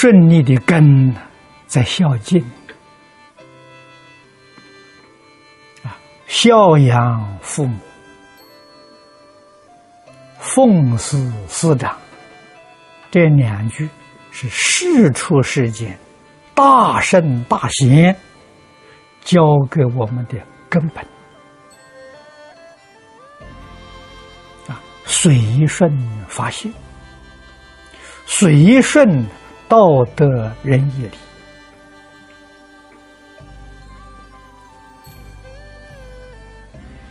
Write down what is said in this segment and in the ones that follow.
顺利的根在孝敬。啊，孝养父母，奉事师长，这两句是世出世间大圣大贤教给我们的根本。啊，随顺发心，随顺道德仁义礼，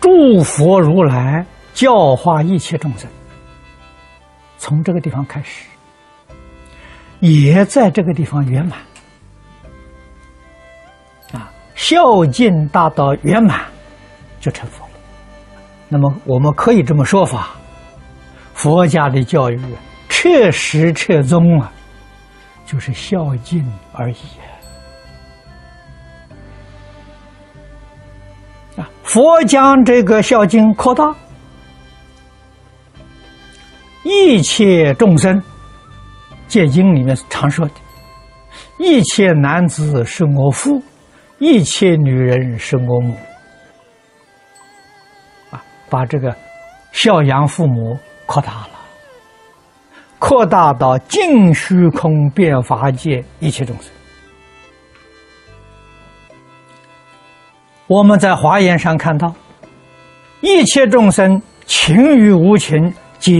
诸佛如来教化一切众生，从这个地方开始，也在这个地方圆满。啊，孝敬达到圆满，就成佛了。那么，我们可以这么说法：佛家的教育彻实彻宗啊，就是孝敬而已。啊，佛将这个孝敬扩大，一切众生，戒经里面常说的，一切男子是我父，一切女人是我母。啊，把这个孝养父母扩大了，扩大到尽虚空遍法界一切众生。我们在华严上看到，一切众生情与无情，皆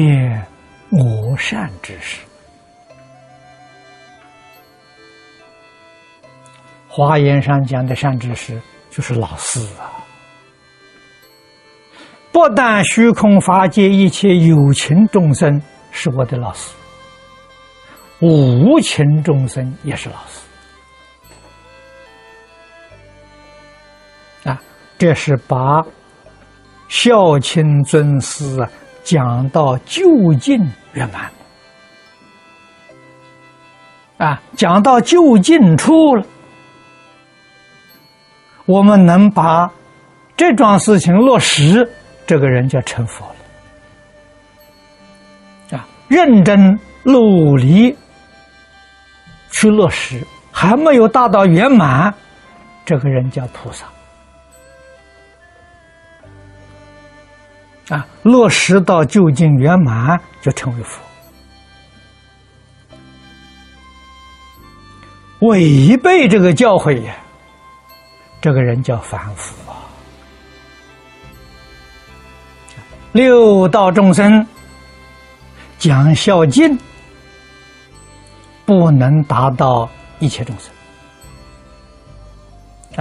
我善之事。华严上讲的善知识，就是老师啊！不但虚空法界一切有情众生是我的老师，无情众生也是老师啊。这是把孝亲尊师啊讲到究竟圆满啊，讲到究竟处了，我们能把这桩事情落实，这个人就成佛了啊！认真努力去落实，还没有达到圆满，这个人叫菩萨。啊，落实到究竟圆满，就成为佛；违背这个教诲呀，这个人叫凡夫啊。六道众生讲孝敬，不能达到一切众生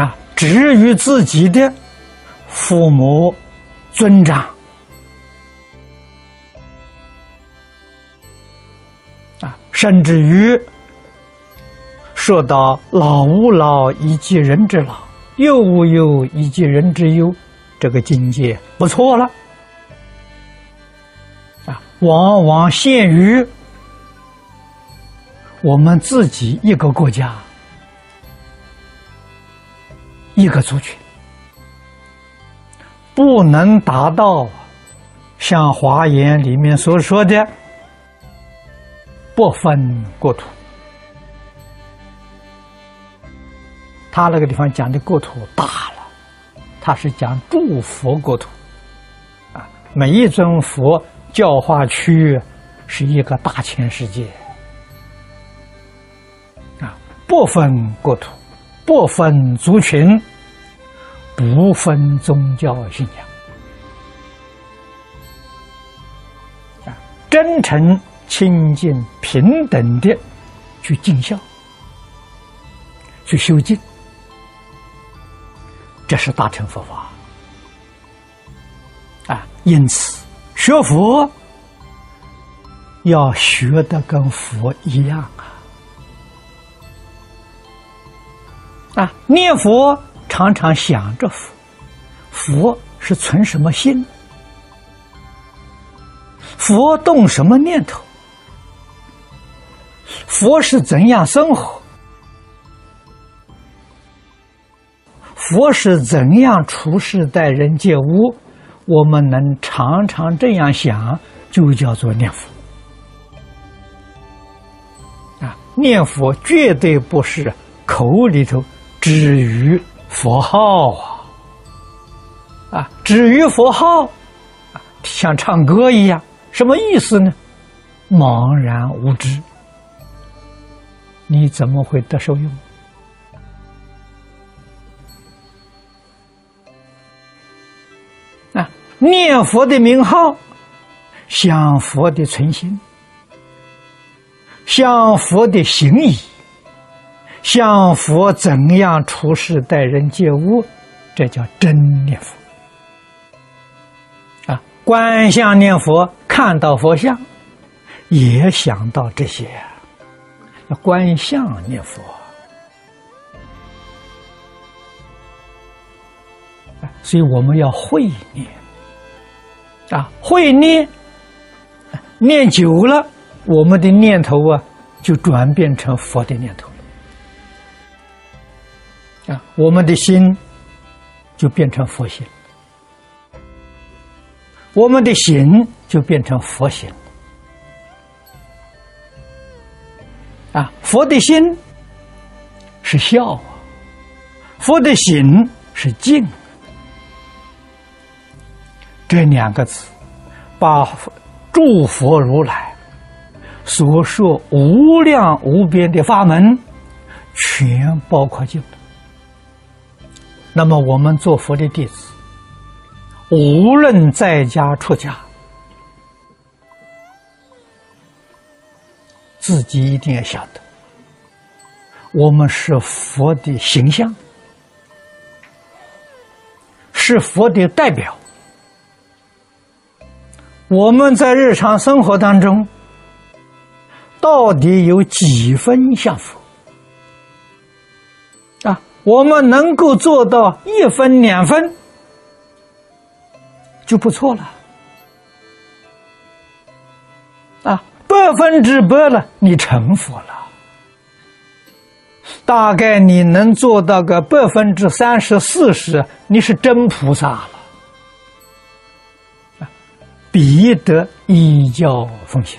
啊，至于自己的父母尊长啊。甚至于说到老吾老以及人之老，幼吾幼以及人之幼，这个境界不错了啊！往往限于我们自己一个国家、一个族群，不能达到像《华严》里面所说的。不分国土，他那个地方讲的国土大了，他是讲诸佛国土，啊，每一尊佛教化区域是一个大千世界，不分国土，不分族群，不分宗教信仰，啊，真诚。清净平等的去尽孝，去修净，这是大乘佛法啊！因此，学佛要学的跟佛一样啊！啊，念佛常常想着佛，佛是存什么心？佛动什么念头？佛是怎样生活？佛是怎样处事待人接物？我们能常常这样想，就叫做念佛。啊，念佛绝对不是口里头止于佛号啊，啊，止于佛号，像唱歌一样，什么意思呢？茫然无知，你怎么会得受用？啊，念佛的名号，想佛的存心。向佛的行仪，向佛怎样处事待人接物，这叫真念佛。啊，观相念佛，看到佛像，也想到这些，要观相念佛。所以我们要会念，啊，会念，念久了。我们的念头啊，就转变成佛的念头啊！我们的心就变成佛心，我们的行就变成佛行啊！佛的心是笑啊，佛的心是静，这两个字把诸佛如来。所说无量无边的法门，全包括进了。那么我们做佛的弟子，无论在家出家，自己一定要晓得，我们是佛的形象，是佛的代表。我们在日常生活当中。到底有几分像佛啊？我们能够做到一分两分就不错了啊！百分之百了，你成佛了。大概你能做到个百分之三十四十，你是真菩萨了啊彼得依教奉行。